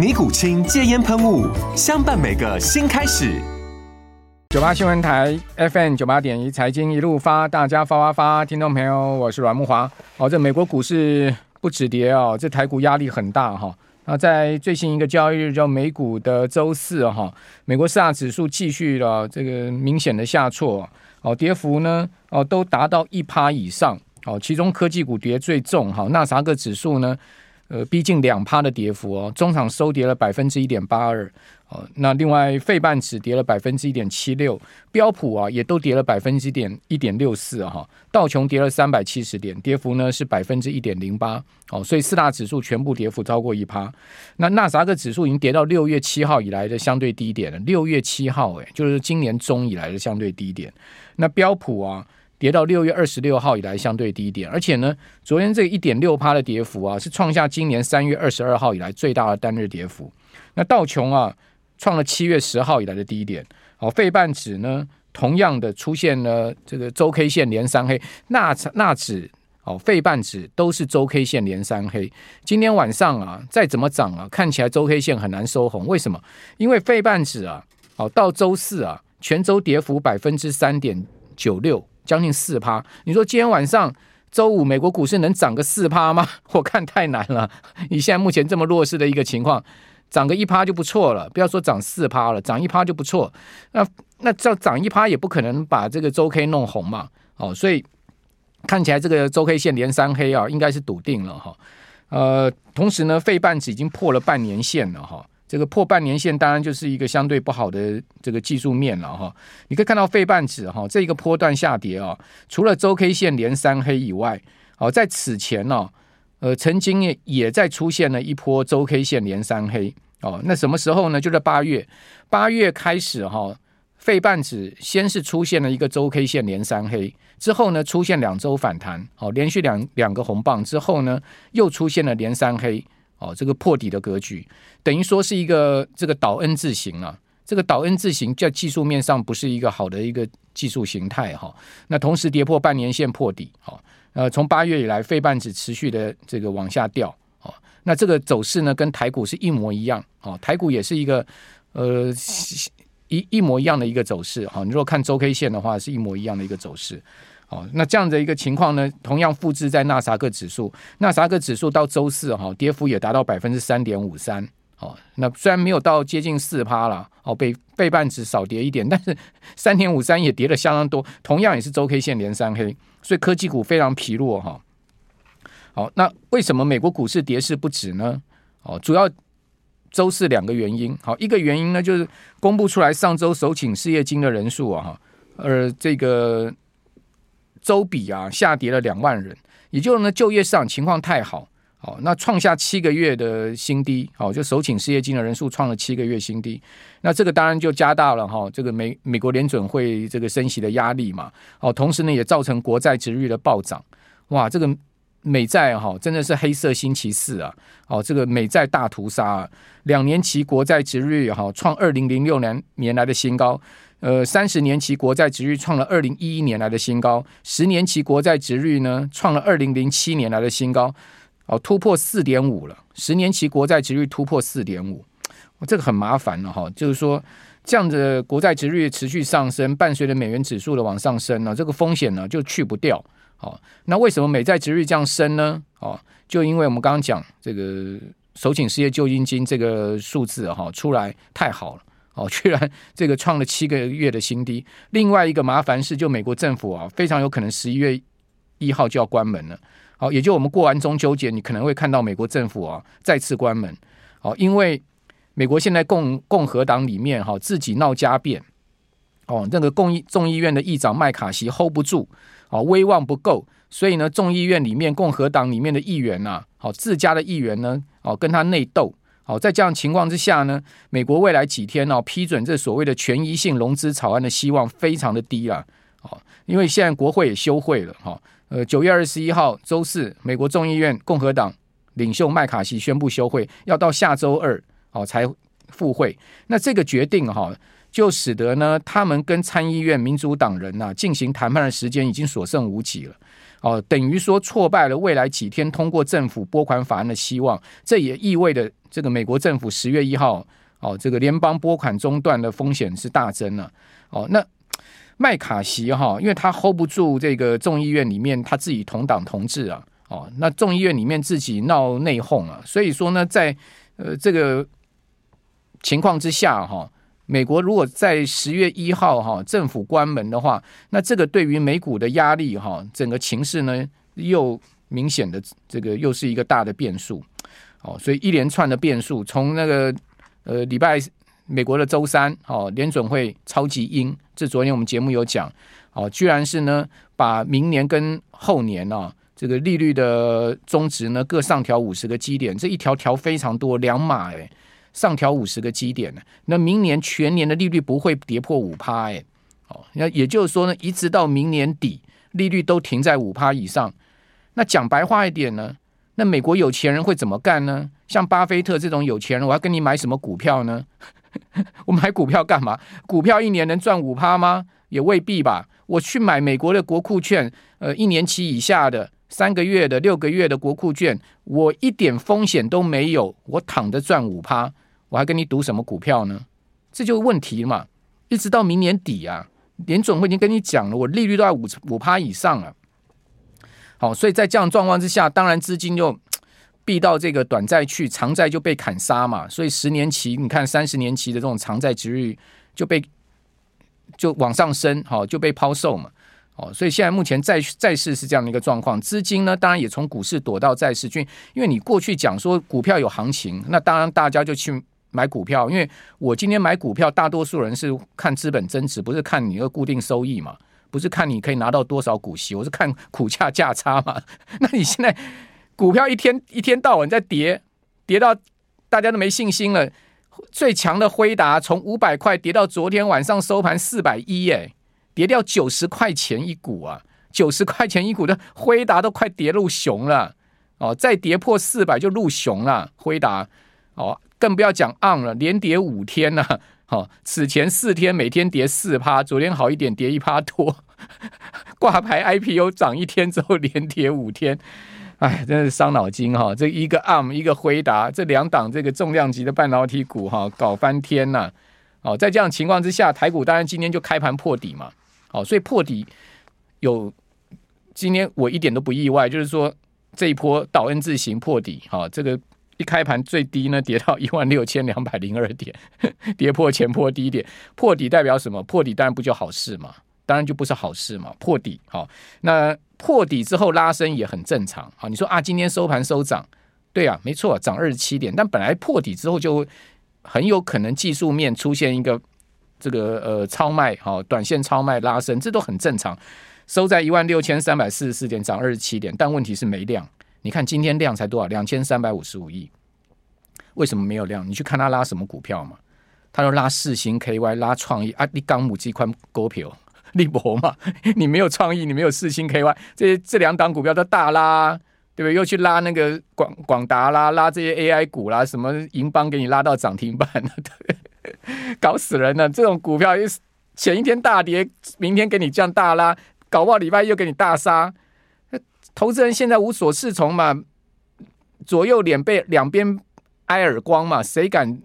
尼古清戒烟喷雾，相伴每个新开始。九八新闻台 FM 九八点一财经一路发，大家发发发，听众朋友，我是阮木华。哦，这美国股市不止跌哦，这台股压力很大哈。那在最新一个交易日，叫美股的周四哈，美国四大指数继续了这个明显的下挫哦，跌幅呢哦都达到一趴以上哦，其中科技股跌最重哈，纳斯达克指数呢。呃，逼近两趴的跌幅哦，中场收跌了百分之一点八二哦。那另外，费半指跌了百分之一点七六，标普啊也都跌了百分之一点一点六四哈。道琼跌了三百七十点，跌幅呢是百分之一点零八哦。所以四大指数全部跌幅超过一趴。那纳斯达克指数已经跌到六月七号以来的相对低点了。六月七号，诶，就是今年中以来的相对低点。那标普啊。跌到六月二十六号以来相对低点，而且呢，昨天这一点六趴的跌幅啊，是创下今年三月二十二号以来最大的单日跌幅。那道琼啊，创了七月十号以来的低点。哦，费半指呢，同样的出现了这个周 K 线连三黑。纳纳指哦，费半指都是周 K 线连三黑。今天晚上啊，再怎么涨啊，看起来周 K 线很难收红。为什么？因为费半指啊，哦，到周四啊，全周跌幅百分之三点九六。将近四趴，你说今天晚上周五美国股市能涨个四趴吗？我看太难了。以现在目前这么弱势的一个情况，涨个一趴就不错了。不要说涨四趴了，涨一趴就不错。那那这涨一趴也不可能把这个周 K 弄红嘛。哦，所以看起来这个周 K 线连三黑啊，应该是笃定了哈。呃，同时呢，费半指已经破了半年线了哈。这个破半年线当然就是一个相对不好的这个技术面了哈。你可以看到费半指哈这一个波段下跌啊，除了周 K 线连三黑以外，哦，在此前呢，呃，曾经也也在出现了一波周 K 线连三黑哦。那什么时候呢？就在八月，八月开始哈，费半指先是出现了一个周 K 线连三黑，之后呢出现两周反弹，哦，连续两两个红棒之后呢，又出现了连三黑。哦，这个破底的格局，等于说是一个这个倒 N 字形啊。这个倒 N 字形在技术面上不是一个好的一个技术形态哈。那同时跌破半年线破底，好，呃，从八月以来，费半指持续的这个往下掉，哦，那这个走势呢，跟台股是一模一样，哦，台股也是一个呃一一模一样的一个走势，哈。你如果看周 K 线的话，是一模一样的一个走势。哦，那这样的一个情况呢，同样复制在纳斯达克指数，纳斯达克指数到周四哈，跌幅也达到百分之三点五三。哦，那虽然没有到接近四趴了，哦，被费半指少跌一点，但是三点五三也跌了相当多，同样也是周 K 线连三黑，所以科技股非常疲弱哈。好，那为什么美国股市跌势不止呢？哦，主要周四两个原因。好，一个原因呢就是公布出来上周首请失业金的人数啊，哈，而这个。周比啊下跌了两万人，也就是呢就业市场情况太好，好，那创下七个月的新低，好，就首请失业金的人数创了七个月新低，那这个当然就加大了哈这个美美国联准会这个升息的压力嘛，好，同时呢也造成国债殖率的暴涨，哇，这个美债哈真的是黑色星期四啊，哦，这个美债大屠杀啊，两年期国债殖率哈创二零零六年年来的新高。呃，三十年期国债殖率创了二零一一年来的新高，十年期国债殖率呢创了二零零七年来的新高，哦，突破四点五了。十年期国债殖率突破四点五，这个很麻烦了哈。就是说，这样的国债殖率持续上升，伴随着美元指数的往上升呢，这个风险呢就去不掉。好，那为什么美债殖率这样升呢？哦，就因为我们刚刚讲这个首请失业救济金这个数字哈出来太好了。哦，居然这个创了七个月的新低。另外一个麻烦是，就美国政府啊，非常有可能十一月一号就要关门了。好，也就我们过完中秋节，你可能会看到美国政府啊再次关门。好，因为美国现在共共和党里面哈自己闹家变。哦，那个共议众议院的议长麦卡锡 hold 不住，哦，威望不够，所以呢，众议院里面共和党里面的议员呐、啊，好自家的议员呢，哦，跟他内斗，好，在这样情况之下呢，美国未来几天呢、哦，批准这所谓的权益性融资草案的希望非常的低啊，哦，因为现在国会也休会了，哈，呃，九月二十一号周四，美国众议院共和党领袖麦卡锡宣布休会，要到下周二，哦，才复会，那这个决定哈。就使得呢，他们跟参议院民主党人呐、啊、进行谈判的时间已经所剩无几了，哦，等于说挫败了未来几天通过政府拨款法案的希望。这也意味着这个美国政府十月一号哦，这个联邦拨款中断的风险是大增了。哦，那麦卡锡哈，因为他 hold 不住这个众议院里面他自己同党同志啊，哦，那众议院里面自己闹内讧啊，所以说呢，在呃这个情况之下哈。美国如果在十月一号哈政府关门的话，那这个对于美股的压力哈，整个情势呢又明显的这个又是一个大的变数，哦，所以一连串的变数，从那个呃礼拜美国的周三哦联准会超级鹰，这昨天我们节目有讲哦，居然是呢把明年跟后年呢这个利率的中值呢各上调五十个基点，这一条调非常多两码诶。上调五十个基点呢，那明年全年的利率不会跌破五趴哎，哦，那也就是说呢，一直到明年底，利率都停在五趴以上。那讲白话一点呢，那美国有钱人会怎么干呢？像巴菲特这种有钱人，我要跟你买什么股票呢？我买股票干嘛？股票一年能赚五趴吗？也未必吧。我去买美国的国库券，呃，一年期以下的。三个月的、六个月的国库券，我一点风险都没有，我躺着赚五趴，我还跟你赌什么股票呢？这就是问题嘛！一直到明年底啊，联准会已经跟你讲了，我利率都在五五趴以上了。好，所以在这样状况之下，当然资金就避到这个短债去，长债就被砍杀嘛。所以十年期，你看三十年期的这种长债殖率就被就往上升，好，就被抛售嘛。哦，所以现在目前债债市是这样的一个状况，资金呢，当然也从股市躲到债市去，因为你过去讲说股票有行情，那当然大家就去买股票。因为我今天买股票，大多数人是看资本增值，不是看你的固定收益嘛，不是看你可以拿到多少股息，我是看股价价差嘛。那你现在股票一天一天到晚在跌，跌到大家都没信心了。最强的辉达从五百块跌到昨天晚上收盘四百一，哎。跌掉九十块钱一股啊，九十块钱一股的辉达都快跌入熊了哦，再跌破四百就入熊了。辉达哦，更不要讲 on 了，连跌五天了，啊。哦，此前四天每天跌四趴，昨天好一点，跌一趴多。挂牌 IPO 涨一天之后连跌五天，哎，真是伤脑筋哈，哦。这一个 on 一个辉达，这两档这个重量级的半导体股哈，哦，搞翻天呐。哦，在这样情况之下，台股当然今天就开盘破底嘛。好，所以破底有今天我一点都不意外，就是说这一波倒 N 字形破底，哦，这个一开盘最低呢跌到一万六千两百零二点，跌破前波低点，破底代表什么？破底当然不就好事嘛，当然就不是好事嘛。破底好，那破底之后拉升也很正常。好，你说啊，今天收盘收涨，对啊，没错，涨二十七点，但本来破底之后就很有可能技术面出现一个。这个呃超卖好，短线超卖拉升，这都很正常。收在一万六千三百四十四点，涨二十七点，但问题是没量。你看今天量才多少？两千三百五十五亿。为什么没有量？你去看他拉什么股票嘛？他说拉四星 KY，拉创意啊，你刚母鸡宽股票 立博嘛？你没有创意，你没有四星 KY，这这两档股票都大拉，对不对？又去拉那个广广达啦，拉这些 AI 股啦，什么银邦给你拉到涨停板了，对。搞死人了！这种股票一前一天大跌，明天给你这样大拉，搞不好礼拜又给你大杀。投资人现在无所适从嘛，左右脸被两边挨耳光嘛，谁敢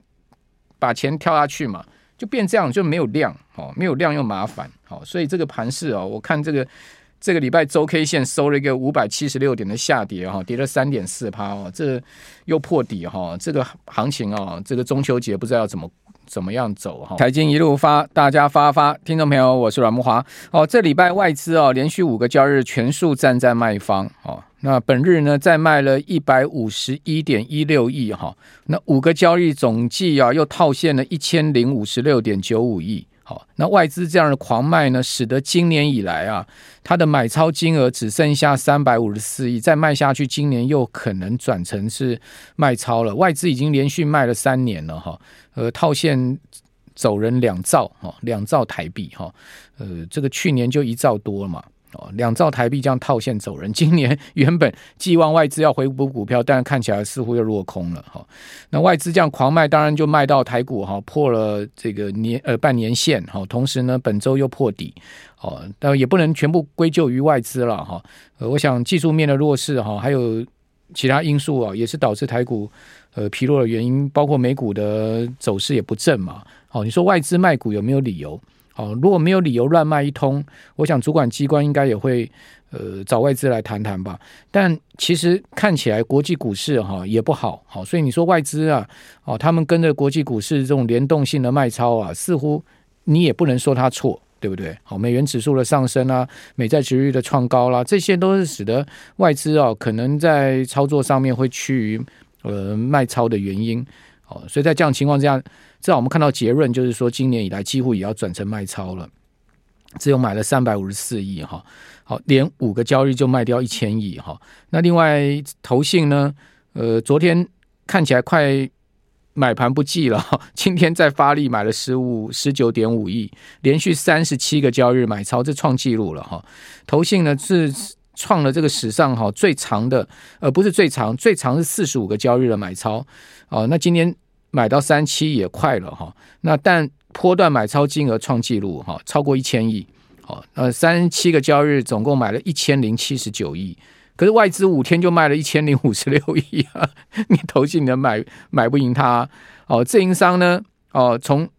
把钱跳下去嘛？就变这样，就没有量哦，没有量又麻烦哦，所以这个盘势哦，我看这个这个礼拜周 K 线收了一个五百七十六点的下跌哈，跌了三点四趴哦，这又破底哈，这个行情啊，这个中秋节不知道要怎么。怎么样走哈？财经一路发，大家发发，听众朋友，我是阮慕华。哦，这礼拜外资哦，连续五个交易日全数站在卖方哦。那本日呢，再卖了一百五十一点一六亿哈。那五个交易总计啊，又套现了一千零五十六点九五亿。好，那外资这样的狂卖呢，使得今年以来啊，它的买超金额只剩下三百五十四亿，再卖下去，今年又可能转成是卖超了。外资已经连续卖了三年了哈，呃，套现走人两兆哈，两兆台币哈，呃，这个去年就一兆多了嘛。哦，两兆台币这样套现走人，今年原本寄望外资要回补股票，但看起来似乎又落空了哈。那外资这样狂卖，当然就卖到台股哈破了这个年呃半年线哈，同时呢本周又破底哦，但也不能全部归咎于外资了哈。呃，我想技术面的弱势哈，还有其他因素啊，也是导致台股呃疲弱的原因，包括美股的走势也不振嘛。好，你说外资卖股有没有理由？哦，如果没有理由乱卖一通，我想主管机关应该也会呃找外资来谈谈吧。但其实看起来国际股市哈也不好，好，所以你说外资啊，哦，他们跟着国际股市这种联动性的卖超啊，似乎你也不能说他错，对不对？好，美元指数的上升啊，美债殖利率的创高啦，这些都是使得外资啊可能在操作上面会趋于呃卖超的原因。哦，所以在这样情况之下。至少我们看到结论，就是说今年以来几乎也要转成卖超了，只有买了三百五十四亿哈，好，连五个交易就卖掉一千亿哈。那另外投信呢，呃，昨天看起来快买盘不济了，今天再发力买了十五十九点五亿，连续三十七个交易日买超，这创纪录了哈。投信呢是创了这个史上哈最长的，呃，不是最长，最长是四十五个交易日的买超。哦。那今天。买到三七也快了哈，那但波段买超金额创纪录哈，超过一千亿，好，呃，三七个交易日总共买了一千零七十九亿，可是外资五天就卖了一千零五十六亿啊，你投信的买买不赢他哦，自营商呢哦，从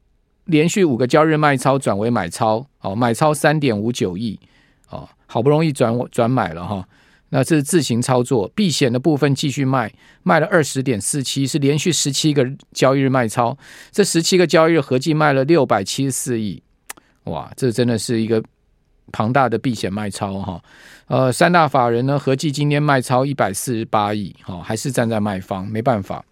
连续五个交易日卖超转为买超，哦，买超三点五九亿，哦，好不容易转转买了哈。那这是自行操作，避险的部分继续卖，卖了二十点四七，是连续十七个交易日卖超，这十七个交易日合计卖了六百七十四亿，哇，这真的是一个庞大的避险卖超哈。呃，三大法人呢合计今天卖超一百四十八亿，哈，还是站在卖方，没办法，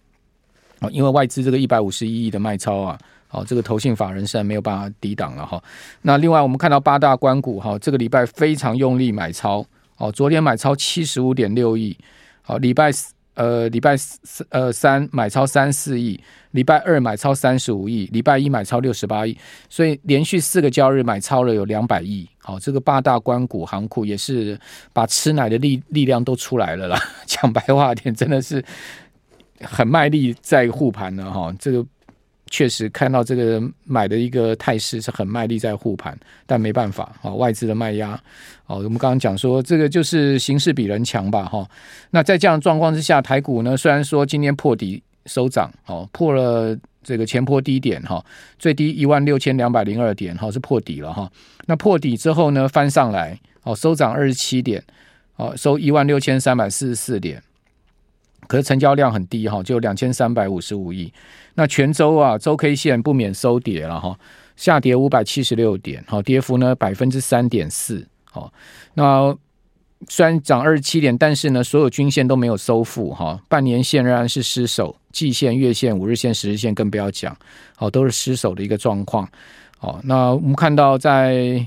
因为外资这个一百五十一亿的卖超啊，好，这个投信法人实在没有办法抵挡了哈。那另外我们看到八大官股哈，这个礼拜非常用力买超。哦，昨天买超七十五点六亿，好，礼拜呃礼拜四呃三买超三四亿，礼拜二买超三十五亿，礼拜一买超六十八亿，所以连续四个交易日买超了有两百亿，好，这个八大官股行库也是把吃奶的力力量都出来了啦，讲白话点，真的是很卖力在护盘了哈，这个。确实看到这个买的一个态势是很卖力在护盘，但没办法啊，外资的卖压哦。我们刚刚讲说，这个就是形势比人强吧哈。那在这样状况之下，台股呢虽然说今天破底收涨哦，破了这个前波低点哈，最低一万六千两百零二点哈是破底了哈。那破底之后呢翻上来哦，收涨二十七点哦，收一万六千三百四十四点。可是成交量很低哈，就两千三百五十五亿。那全周啊，周 K 线不免收跌了哈，下跌五百七十六点，好，跌幅呢百分之三点四。好，那虽然涨二十七点，但是呢，所有均线都没有收复哈，半年线仍然是失守，季线、月线、五日线、十日线更不要讲，好，都是失守的一个状况。好，那我们看到在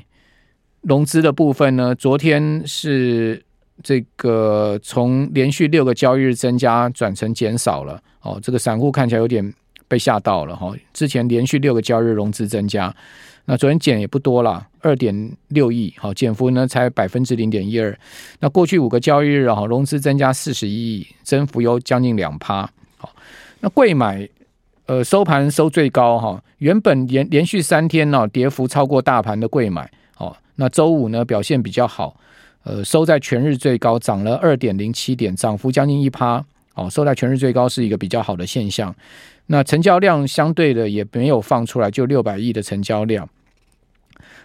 融资的部分呢，昨天是。这个从连续六个交易日增加转成减少了哦，这个散户看起来有点被吓到了哈。之前连续六个交易日融资增加，那昨天减也不多了，二点六亿，好，减幅呢才百分之零点一二。那过去五个交易日哈，融资增加四十一亿，增幅有将近两趴。好，那贵买呃收盘收最高哈，原本连连续三天呢跌幅超过大盘的贵买，哦，那周五呢表现比较好。呃，收在全日最高，涨了二点零七点，涨幅将近一趴。哦，收在全日最高是一个比较好的现象。那成交量相对的也没有放出来，就六百亿的成交量。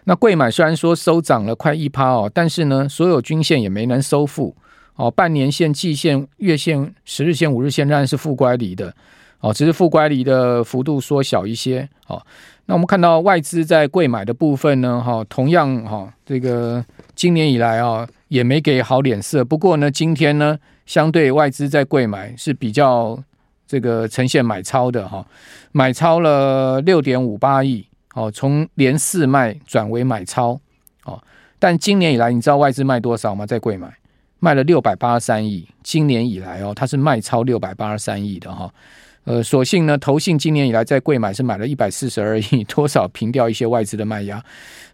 那贵买虽然说收涨了快一趴哦，但是呢，所有均线也没能收复。哦，半年线、季线、月线、十日线、五日线仍然是负乖离的。哦，只是负乖离的幅度缩小一些。哦，那我们看到外资在贵买的部分呢，哈，同样哈，这个今年以来啊，也没给好脸色。不过呢，今天呢，相对外资在贵买是比较这个呈现买超的哈，买超了六点五八亿，哦，从连四卖转为买超，哦，但今年以来，你知道外资卖多少吗？在贵买。卖了六百八十三亿，今年以来哦，它是卖超六百八十三亿的哈。呃，所幸呢，投信今年以来在柜买是买了一百四十二亿，多少平掉一些外资的卖压。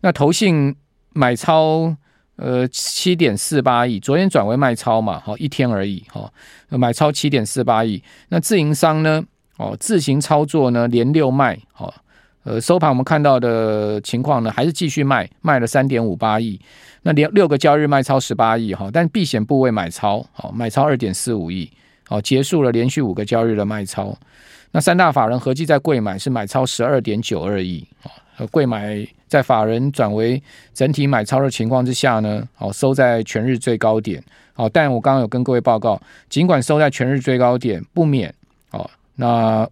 那投信买超呃七点四八亿，昨天转为卖超嘛，好一天而已哈，买超七点四八亿。那自营商呢，哦自行操作呢，连六卖，好呃收盘我们看到的情况呢，还是继续卖，卖了三点五八亿。那连六个交易日卖超十八亿哈，但避险部位买超好，买超二点四五亿好，结束了连续五个交易日的卖超。那三大法人合计在贵买是买超十二点九二亿啊，贵买在法人转为整体买超的情况之下呢，好收在全日最高点好，但我刚刚有跟各位报告，尽管收在全日最高点，不免哦，那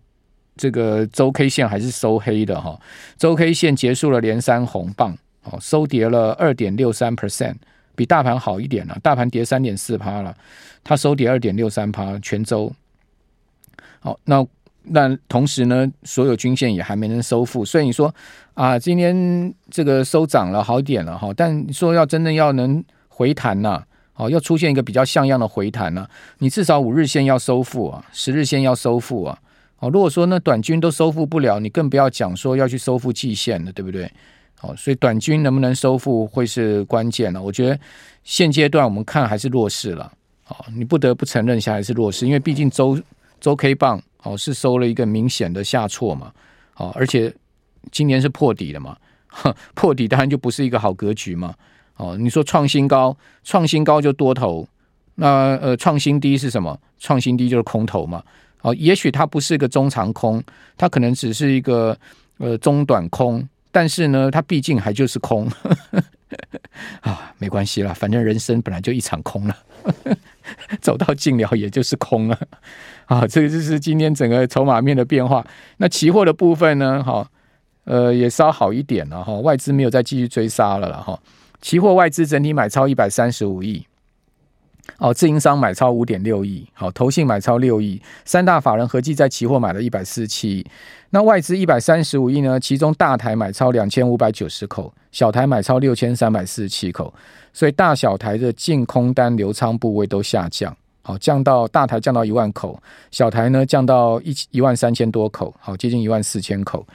这个周 K 线还是收黑的哈，周 K 线结束了连三红棒。哦，收跌了二点六三 percent，比大盘好一点了。大盘跌三点四趴了，它收跌二点六三趴，全周。好，那那同时呢，所有均线也还没能收复，所以你说啊，今天这个收涨了好点了哈，但你说要真正要能回弹呐，哦，要出现一个比较像样的回弹呢，你至少五日线要收复啊，十日线要收复啊。哦，如果说那短均都收复不了，你更不要讲说要去收复季线了，对不对？好，所以短均能不能收复会是关键了。我觉得现阶段我们看还是弱势了。好，你不得不承认一下还是弱势，因为毕竟周周 K 棒好是收了一个明显的下挫嘛。好，而且今年是破底了嘛，破底当然就不是一个好格局嘛。哦，你说创新高，创新高就多头，那呃创新低是什么？创新低就是空头嘛。哦，也许它不是一个中长空，它可能只是一个呃中短空。但是呢，它毕竟还就是空 啊，没关系啦，反正人生本来就一场空了，走到尽了也就是空了啊。这个就是今天整个筹码面的变化。那期货的部分呢，哈，呃，也稍好一点了哈，外资没有再继续追杀了了哈。期货外资整体买超一百三十五亿。哦，自营商买超五点六亿，好，投信买超六亿，三大法人合计在期货买了一百四十七亿。那外资一百三十五亿呢？其中大台买超两千五百九十口，小台买超六千三百四十七口，所以大小台的净空单留仓部位都下降，好，降到大台降到一万口，小台呢降到一一万三千多口，好，接近一万四千口。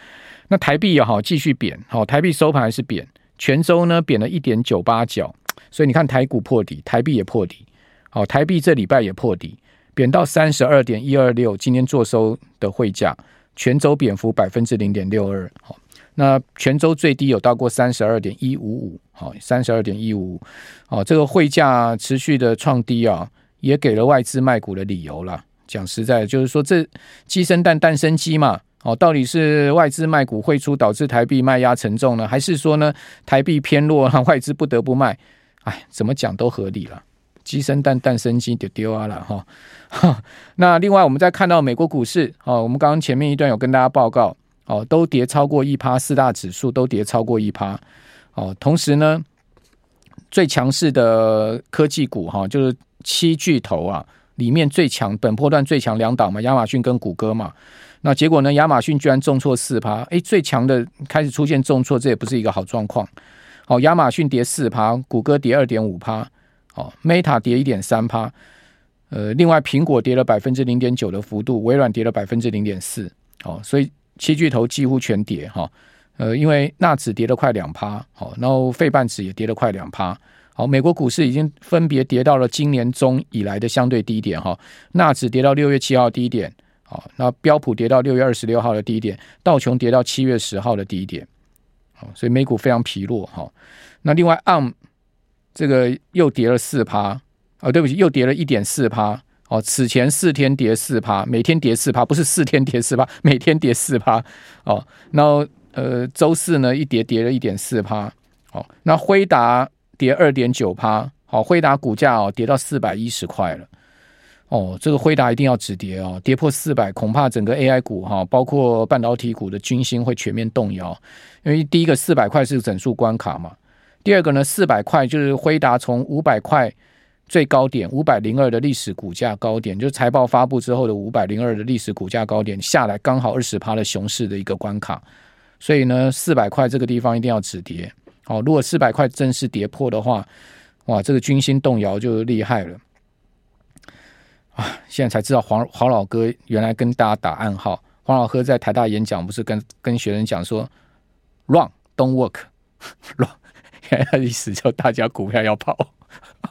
那台币也好继续贬，好，台币收盘还是贬，全周呢贬了一点九八角，所以你看台股破底，台币也破底。好，台币这礼拜也破底，贬到三十二点一二六，今天做收的汇价，全周贬幅百分之零点六二。好，那全周最低有到过三十二点一五五，好，三十二点一五五。好，这个汇价持续的创低啊，也给了外资卖股的理由了。讲实在，就是说这鸡生蛋，蛋生鸡嘛。哦，到底是外资卖股汇出导致台币卖压沉重呢，还是说呢台币偏弱让外资不得不卖？哎，怎么讲都合理了。鸡生蛋，蛋生鸡，就丢啊了哈。那另外，我们再看到美国股市，哦，我们刚刚前面一段有跟大家报告，哦，都跌超过一趴，四大指数都跌超过一趴。哦，同时呢，最强势的科技股哈，就是七巨头啊，里面最强本波段最强两档嘛，亚马逊跟谷歌嘛。那结果呢，亚马逊居然重挫四趴，诶，最强的开始出现重挫，这也不是一个好状况。好，亚马逊跌四趴，谷歌跌二点五趴。哦，Meta 跌一点三趴，呃，另外苹果跌了百分之零点九的幅度，微软跌了百分之零点四，哦，所以七巨头几乎全跌哈，呃，因为纳指跌了快两趴，好，然后费半指也跌了快两趴，好，美国股市已经分别跌到了今年中以来的相对低点哈，纳指跌到六月七号低点，好，那标普跌到六月二十六号的低点，道琼跌到七月十号的低点，好，所以美股非常疲弱哈，那另外 ARM。这个又跌了四趴，哦，对不起，又跌了一点四趴，哦，此前四天跌四趴，每天跌四趴，不是四天跌四趴，每天跌四趴，哦，那呃，周四呢一跌跌了一点四趴，哦，那辉达跌二点九趴，好，辉达股价哦跌到四百一十块了，哦，这个辉达一定要止跌哦，跌破四百，恐怕整个 AI 股哈，包括半导体股的军心会全面动摇。因为第一个四百块是整数关卡嘛，第二个呢，四百块就是辉达从五百块最高点五百零二的历史股价高点，就是财报发布之后的五百零二的历史股价高点下来，刚好二十趴的熊市的一个关卡。所以呢，四百块这个地方一定要止跌。哦，如果四百块真是跌破的话，哇，这个军心动摇就厉害了。啊！现在才知道黄黄老哥原来跟大家打暗号。黄老哥在台大演讲，不是跟跟学生讲说，run don't work，run，意思就大家股票要跑。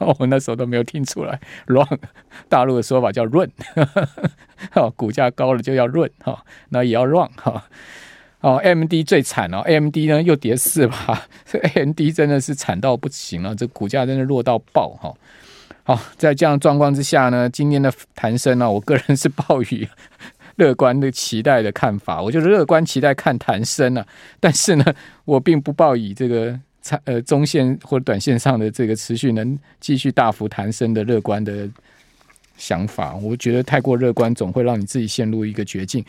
我那时候都没有听出来，run，大陆的说法叫 run，哦，股价高了就要 run 哈，那也要 run 哈。哦，AMD 最惨哦，AMD 呢又跌四吧，这 AMD 真的是惨到不行了，这股价真的弱到爆哈。好，在这样状况之下呢，今天的谈升呢，我个人是抱以乐观的期待的看法，我就是乐观期待看谈升啊，但是呢，我并不抱以这个长呃中线或短线上的这个持续能继续大幅弹升的乐观的想法，我觉得太过乐观总会让你自己陷入一个绝境。